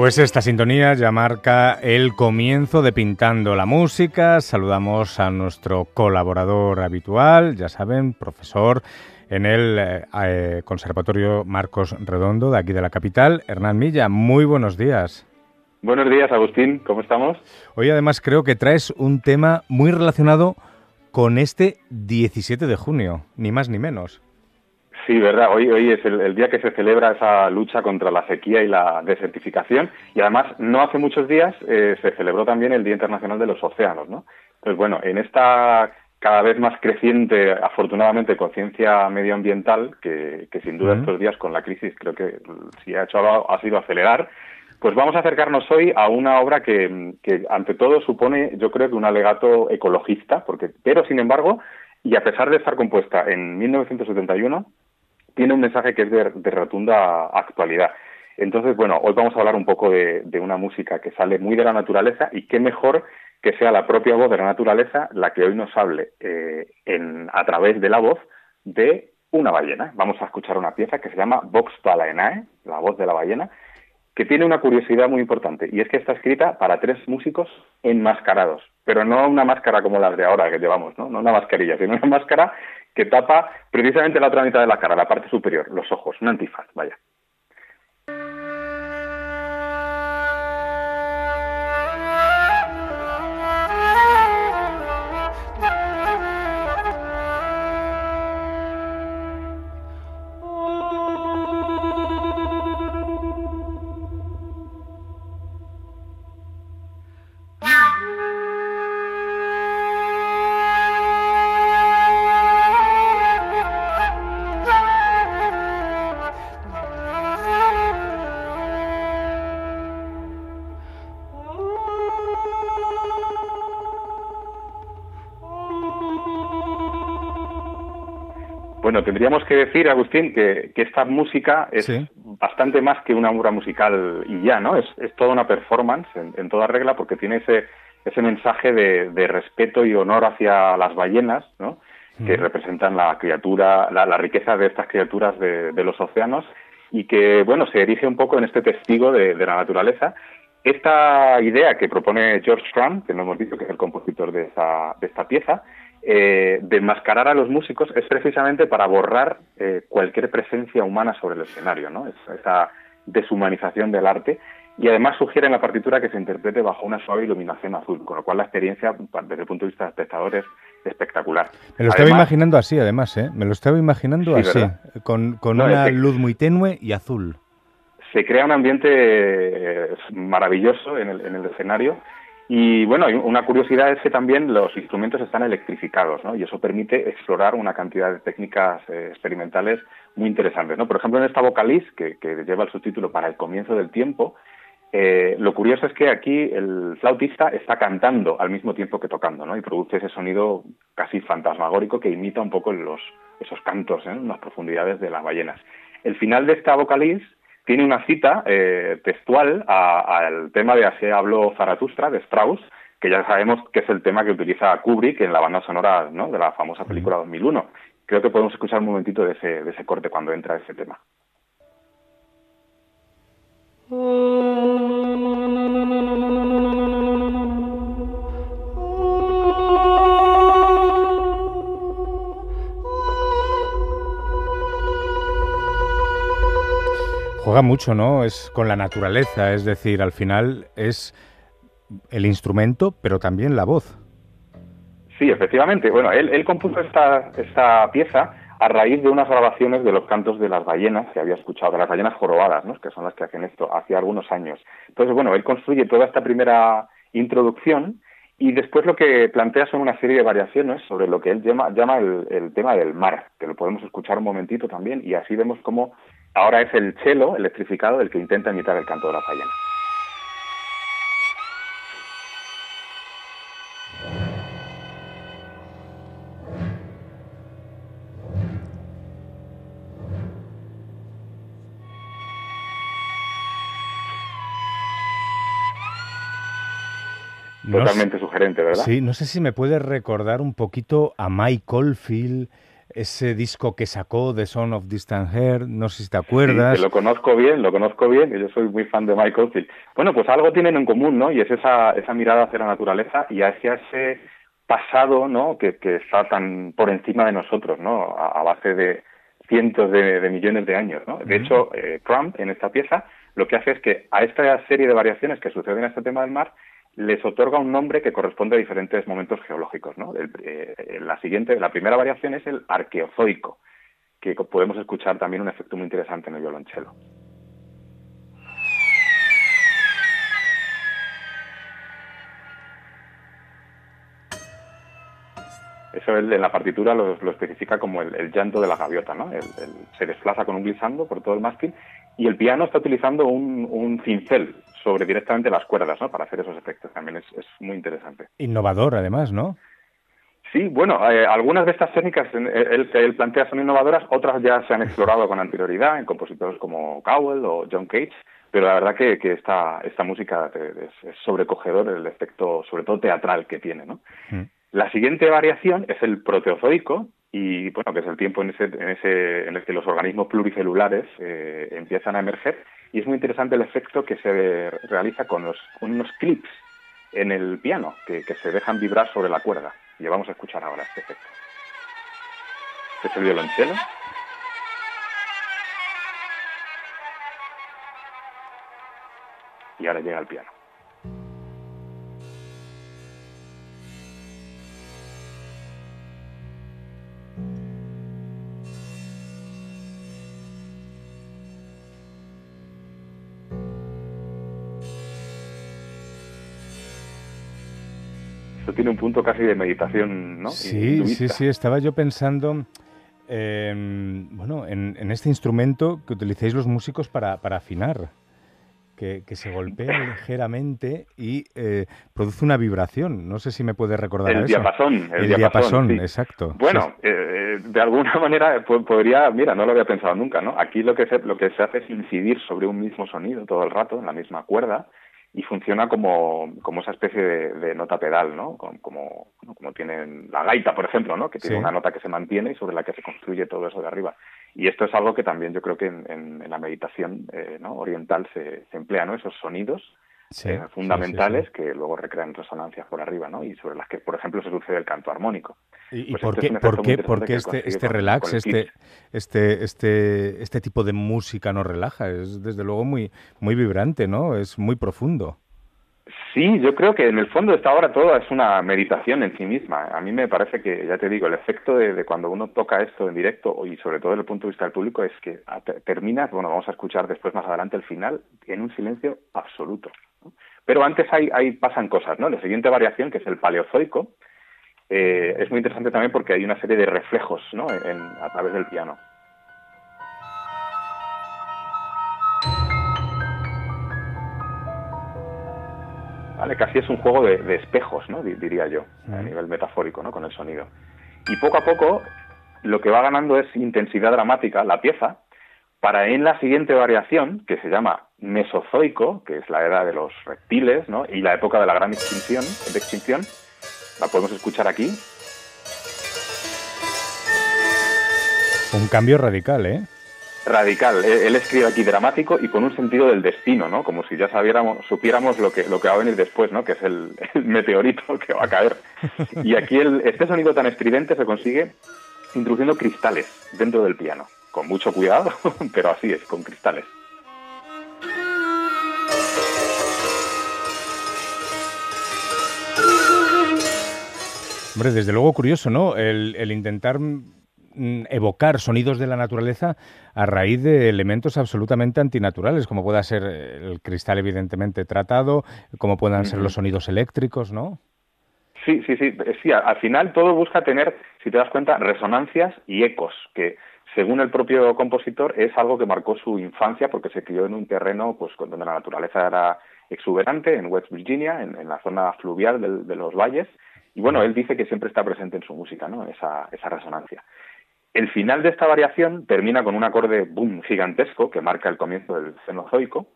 Pues esta sintonía ya marca el comienzo de Pintando la Música. Saludamos a nuestro colaborador habitual, ya saben, profesor en el eh, eh, Conservatorio Marcos Redondo de aquí de la capital, Hernán Milla. Muy buenos días. Buenos días, Agustín. ¿Cómo estamos? Hoy además creo que traes un tema muy relacionado con este 17 de junio, ni más ni menos. Sí, verdad. Hoy, hoy es el, día que se celebra esa lucha contra la sequía y la desertificación y además no hace muchos días eh, se celebró también el Día Internacional de los Océanos, ¿no? Entonces, bueno, en esta cada vez más creciente, afortunadamente, conciencia medioambiental, que, sin duda estos días con la crisis creo que si ha hecho ha sido acelerar, pues vamos a acercarnos hoy a una obra que, que, ante todo supone, yo creo que un alegato ecologista, porque, pero sin embargo, y a pesar de estar compuesta en 1971, tiene un mensaje que es de, rotunda actualidad. Entonces, bueno, hoy vamos a hablar un poco de, una música que sale muy de la naturaleza y qué mejor que sea la propia voz de la naturaleza la que hoy nos hable eh, a través de la voz de una ballena. Vamos a escuchar una pieza que se llama Vox Balaenae, la voz de la ballena, que tiene una curiosidad muy importante y es que está escrita para tres músicos enmascarados, pero no una máscara como las de ahora que llevamos, ¿no? No una mascarilla, sino una máscara que tapa precisamente la otra mitad de la cara, la parte superior, los ojos, un antifaz, vaya. Bueno, tendríamos que decir, Agustín, que, esta música es bastante más que una obra musical y ya, ¿no? Es, toda una performance en, toda regla porque tiene ese, ese mensaje de, respeto y honor hacia las ballenas, ¿no? Que representan la criatura, la, riqueza de estas criaturas de, los océanos y que, bueno, se erige un poco en este testigo de, la naturaleza. Esta idea que propone George Crumb, que no hemos dicho que es el compositor de esta, de esta pieza, eh, de enmascarar a los músicos es precisamente para borrar eh, cualquier presencia humana sobre el escenario, ¿no? esa deshumanización del arte. Y además sugiere en la partitura que se interprete bajo una suave iluminación azul, con lo cual la experiencia, desde el punto de vista del espectador, es espectacular. Me lo estaba imaginando así, además, ¿eh? Me lo estaba imaginando así, con, una luz muy tenue y azul. Se crea un ambiente eh, maravilloso en el, en el escenario y bueno, una curiosidad es que también los instrumentos están electrificados, ¿no? Y eso permite explorar una cantidad de técnicas eh, experimentales muy interesantes, ¿no? Por ejemplo, en esta vocaliz, que, lleva el subtítulo para el comienzo del tiempo, eh, lo curioso es que aquí el flautista está cantando al mismo tiempo que tocando, ¿no? Y produce ese sonido casi fantasmagórico que imita un poco los, esos cantos ¿eh? en las profundidades de las ballenas. El final de esta vocaliz tiene una cita eh, textual al tema de Así habló Zaratustra de Strauss, que ya sabemos que es el tema que utiliza Kubrick en la banda sonora de la famosa película 2001. Creo que podemos escuchar un momentito de ese, de ese corte cuando entra ese tema. Juega mucho, ¿no? Es con la naturaleza, es decir, al final es el instrumento, pero también la voz. Sí, efectivamente. Bueno, él, compuso esta, esta pieza a raíz de unas grabaciones de los cantos de las ballenas que había escuchado, de las ballenas jorobadas, ¿no? que son las que hacen esto, hace algunos años. Entonces, bueno, él construye toda esta primera introducción y después lo que plantea son una serie de variaciones sobre lo que él llama, llama el, el tema del mar, que lo podemos escuchar un momentito también, y así vemos cómo Ahora es el cello electrificado el que intenta imitar el canto de la ballena. Totalmente sugerente, ¿verdad? Sí, no sé si me puede recordar un poquito a Mike Oldfield, ese disco que sacó de Son of Distant Hair, no sé si te acuerdas. Sí, lo conozco bien, lo conozco bien, yo soy muy fan de Michael Field. Bueno, pues algo tienen en común, ¿no? Y es esa, esa mirada hacia la naturaleza y hacia ese pasado, ¿no? Que, que está tan por encima de nosotros, ¿no? A, base de cientos de, millones de años, ¿no? De hecho, eh, Trump en esta pieza lo que hace es que a esta serie de variaciones que suceden en este tema del mar les otorga un nombre que corresponde a diferentes momentos geológicos. Eh, la siguiente, la primera variación es el arqueozoico, que podemos escuchar también un efecto muy interesante en el violonchelo. Eso en la partitura lo, especifica como el, llanto de la gaviota, ¿no? se desplaza con un glissando por todo el mástil y el piano está utilizando un, cincel sobre directamente las cuerdas, ¿no? Para hacer esos efectos. También es, muy interesante. Innovador, además, ¿no? Sí, bueno, eh, algunas de estas técnicas él, él, plantea son innovadoras, otras ya se han explorado con anterioridad en compositores como Cowell o John Cage, pero la verdad que, que esta, esta música es, sobrecogedor el efecto, sobre todo teatral que tiene, ¿no? Mm. La siguiente variación es el proteozoico, y bueno, que es el tiempo en ese, en ese en el que los organismos pluricelulares eh, empiezan a emerger y es muy interesante el efecto que se realiza con, los, con unos clips en el piano que, que, se dejan vibrar sobre la cuerda y vamos a escuchar ahora este efecto. Este es el violonchelo. Y ahora llega el piano. Tiene un punto casi de meditación, ¿no? Sí, sí, sí, estaba yo pensando, em, bueno, en, este instrumento que utilizáis los músicos para, afinar. Que, se golpea ligeramente y eh, produce una vibración. No sé si me puede recordar el eso. Diapasón, el, diapasón. exacto. Bueno, eh, de alguna manera podría, mira, no lo había pensado nunca, ¿no? Aquí lo que se, lo que se hace es incidir sobre un mismo sonido todo el rato, en la misma cuerda, y funciona como, como esa especie de, nota pedal, ¿no? Como, como, tienen la gaita, por ejemplo, ¿no? Que tiene una nota que se mantiene y sobre la que se construye todo eso de arriba. Y esto es algo que también yo creo que en, la meditación eh, ¿no? oriental se, se emplea, ¿no? Esos sonidos eh, fundamentales que luego recrean resonancias por arriba, ¿no? Y sobre las que, por ejemplo, se sucede el canto armónico. ¿Y, pues por, qué, por, qué, por qué este, este relax, este, este, este, este tipo de música nos relaja? Es desde luego muy, muy vibrante, ¿no? Es muy profundo. Sí, yo creo que en el fondo esta obra todo es una meditación en sí misma. A mí me parece que, ya te digo, el efecto de, cuando uno toca esto en directo y sobre todo desde el punto de vista del público es que terminas, bueno, vamos a escuchar después más adelante el final, en un silencio absoluto. Pero antes hay, pasan cosas, ¿no? La siguiente variación, que es el paleozoico, eh, es muy interesante también porque hay una serie de reflejos, ¿no? a través del piano. ¿Vale? Casi es un juego de, espejos, ¿no? diría yo, a nivel metafórico, ¿no? Con el sonido. Y poco a poco lo que va ganando es intensidad dramática la pieza, para en la siguiente variación, que se llama Mesozoico, que es la edad de los reptiles, ¿no? y la época de la gran extinción, de extinción, la podemos escuchar aquí. Un cambio radical, ¿eh? Radical. Él escribe aquí dramático y con un sentido del destino, ¿no? Como si ya sabiéramos, supiéramos lo que, lo que va a venir después, ¿no? Que es el, meteorito que va a caer. Y aquí el, este sonido tan estridente se consigue introduciendo cristales dentro del piano con mucho cuidado, pero así es, con cristales. Hombre, desde luego curioso, ¿no? El, intentar mm, evocar sonidos de la naturaleza a raíz de elementos absolutamente antinaturales, como pueda ser el cristal evidentemente tratado, como puedan ser los sonidos eléctricos, ¿no? Sí, sí, sí, sí. Al final todo busca tener, si te das cuenta, resonancias y ecos, que según el propio compositor, es algo que marcó su infancia porque se crió en un terreno pues donde la naturaleza era exuberante, en West Virginia, en, la zona fluvial de, los valles. Y bueno, él dice que siempre está presente en su música, ¿no? Esa, esa resonancia. El final de esta variación termina con un acorde boom gigantesco que marca el comienzo del Cenozoico.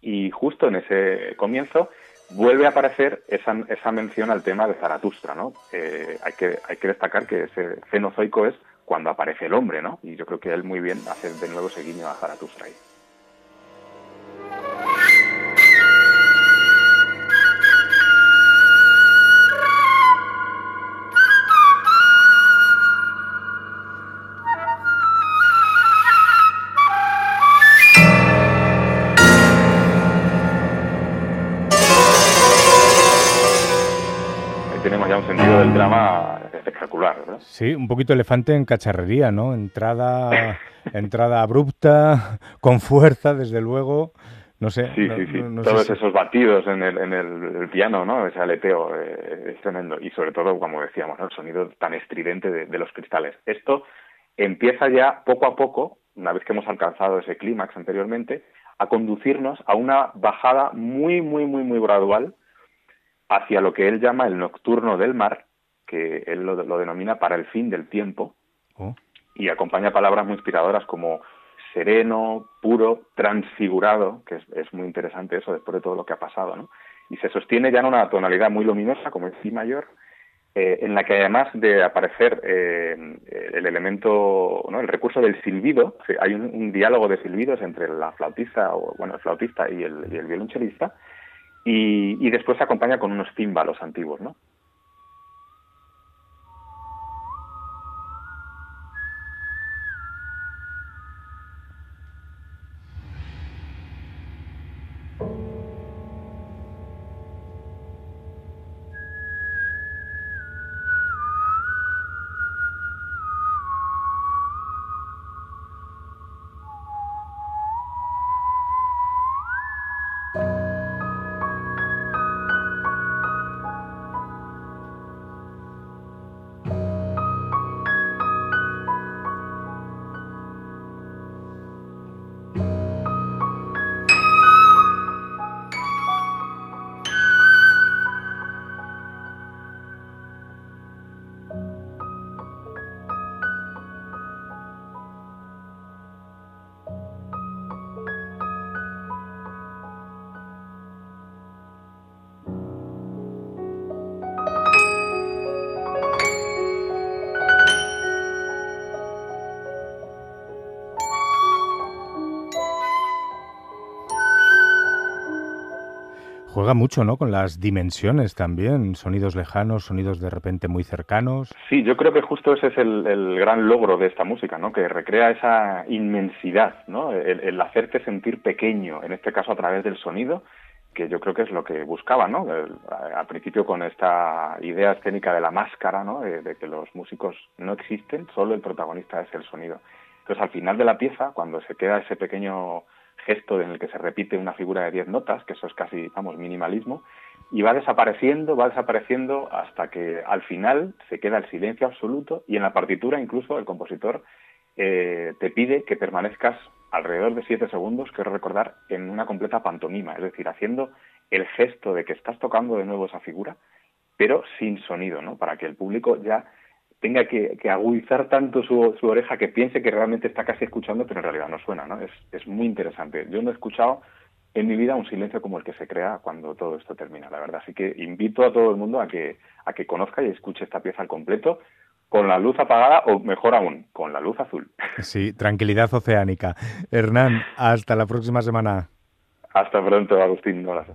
Y justo en ese comienzo vuelve a aparecer esa, esa mención al tema de Zaratustra, ¿no? Eh, hay, que, hay que destacar que ese Cenozoico es cuando aparece el hombre, ¿no? Y yo creo que él muy bien hace de nuevo ese guiño a Zaratustra ahí. Sí, un poquito elefante en cacharrería, ¿no? Entrada, entrada abrupta, con fuerza, desde luego. No sé. Sí, sí, sí. Todos esos batidos en el, en el, piano, ¿no? Ese aleteo eh, es tremendo. Y sobre todo, como decíamos, el sonido tan estridente de, los cristales. Esto empieza ya poco a poco, una vez que hemos alcanzado ese clímax anteriormente, a conducirnos a una bajada muy, muy, muy, muy gradual hacia lo que él llama el nocturno del mar, que él lo, denomina para el fin del tiempo, oh. y acompaña palabras muy inspiradoras como sereno, puro, transfigurado, que es, muy interesante eso después de todo lo que ha pasado, ¿no? Y se sostiene ya en una tonalidad muy luminosa, como el Si mayor, eh, en la que además de aparecer eh, el elemento, ¿no? el recurso del silbido, hay un, diálogo de silbidos entre la flautista, o bueno, el flautista y el, y el violonchelista, y, después se acompaña con unos címbalos antiguos, ¿no? Juega mucho, ¿no? Con las dimensiones también, sonidos lejanos, sonidos de repente muy cercanos. Sí, yo creo que justo ese es el, gran logro de esta música, ¿no? Que recrea esa inmensidad, ¿no? El, hacerte sentir pequeño, en este caso a través del sonido, que yo creo que es lo que buscaba, ¿no? al principio con esta idea escénica de la máscara, ¿no? de, que los músicos no existen, solo el protagonista es el sonido. Entonces, al final de la pieza, cuando se queda ese pequeño gesto en el que se repite una figura de diez notas, que eso es casi, vamos, minimalismo, y va desapareciendo, va desapareciendo hasta que al final se queda el silencio absoluto y en la partitura incluso el compositor eh, te pide que permanezcas alrededor de siete segundos, quiero recordar, en una completa pantomima, es decir, haciendo el gesto de que estás tocando de nuevo esa figura, pero sin sonido, ¿no? Para que el público ya tenga que, agudizar tanto su, su, oreja que piense que realmente está casi escuchando, pero en realidad no suena, ¿no? Es, es muy interesante. Yo no he escuchado en mi vida un silencio como el que se crea cuando todo esto termina, la verdad. Así que invito a todo el mundo a que, a que conozca y escuche esta pieza al completo con la luz apagada o mejor aún, con la luz azul. Sí, tranquilidad oceánica. Hernán, hasta la próxima semana. Hasta pronto, Agustín. Un abrazo.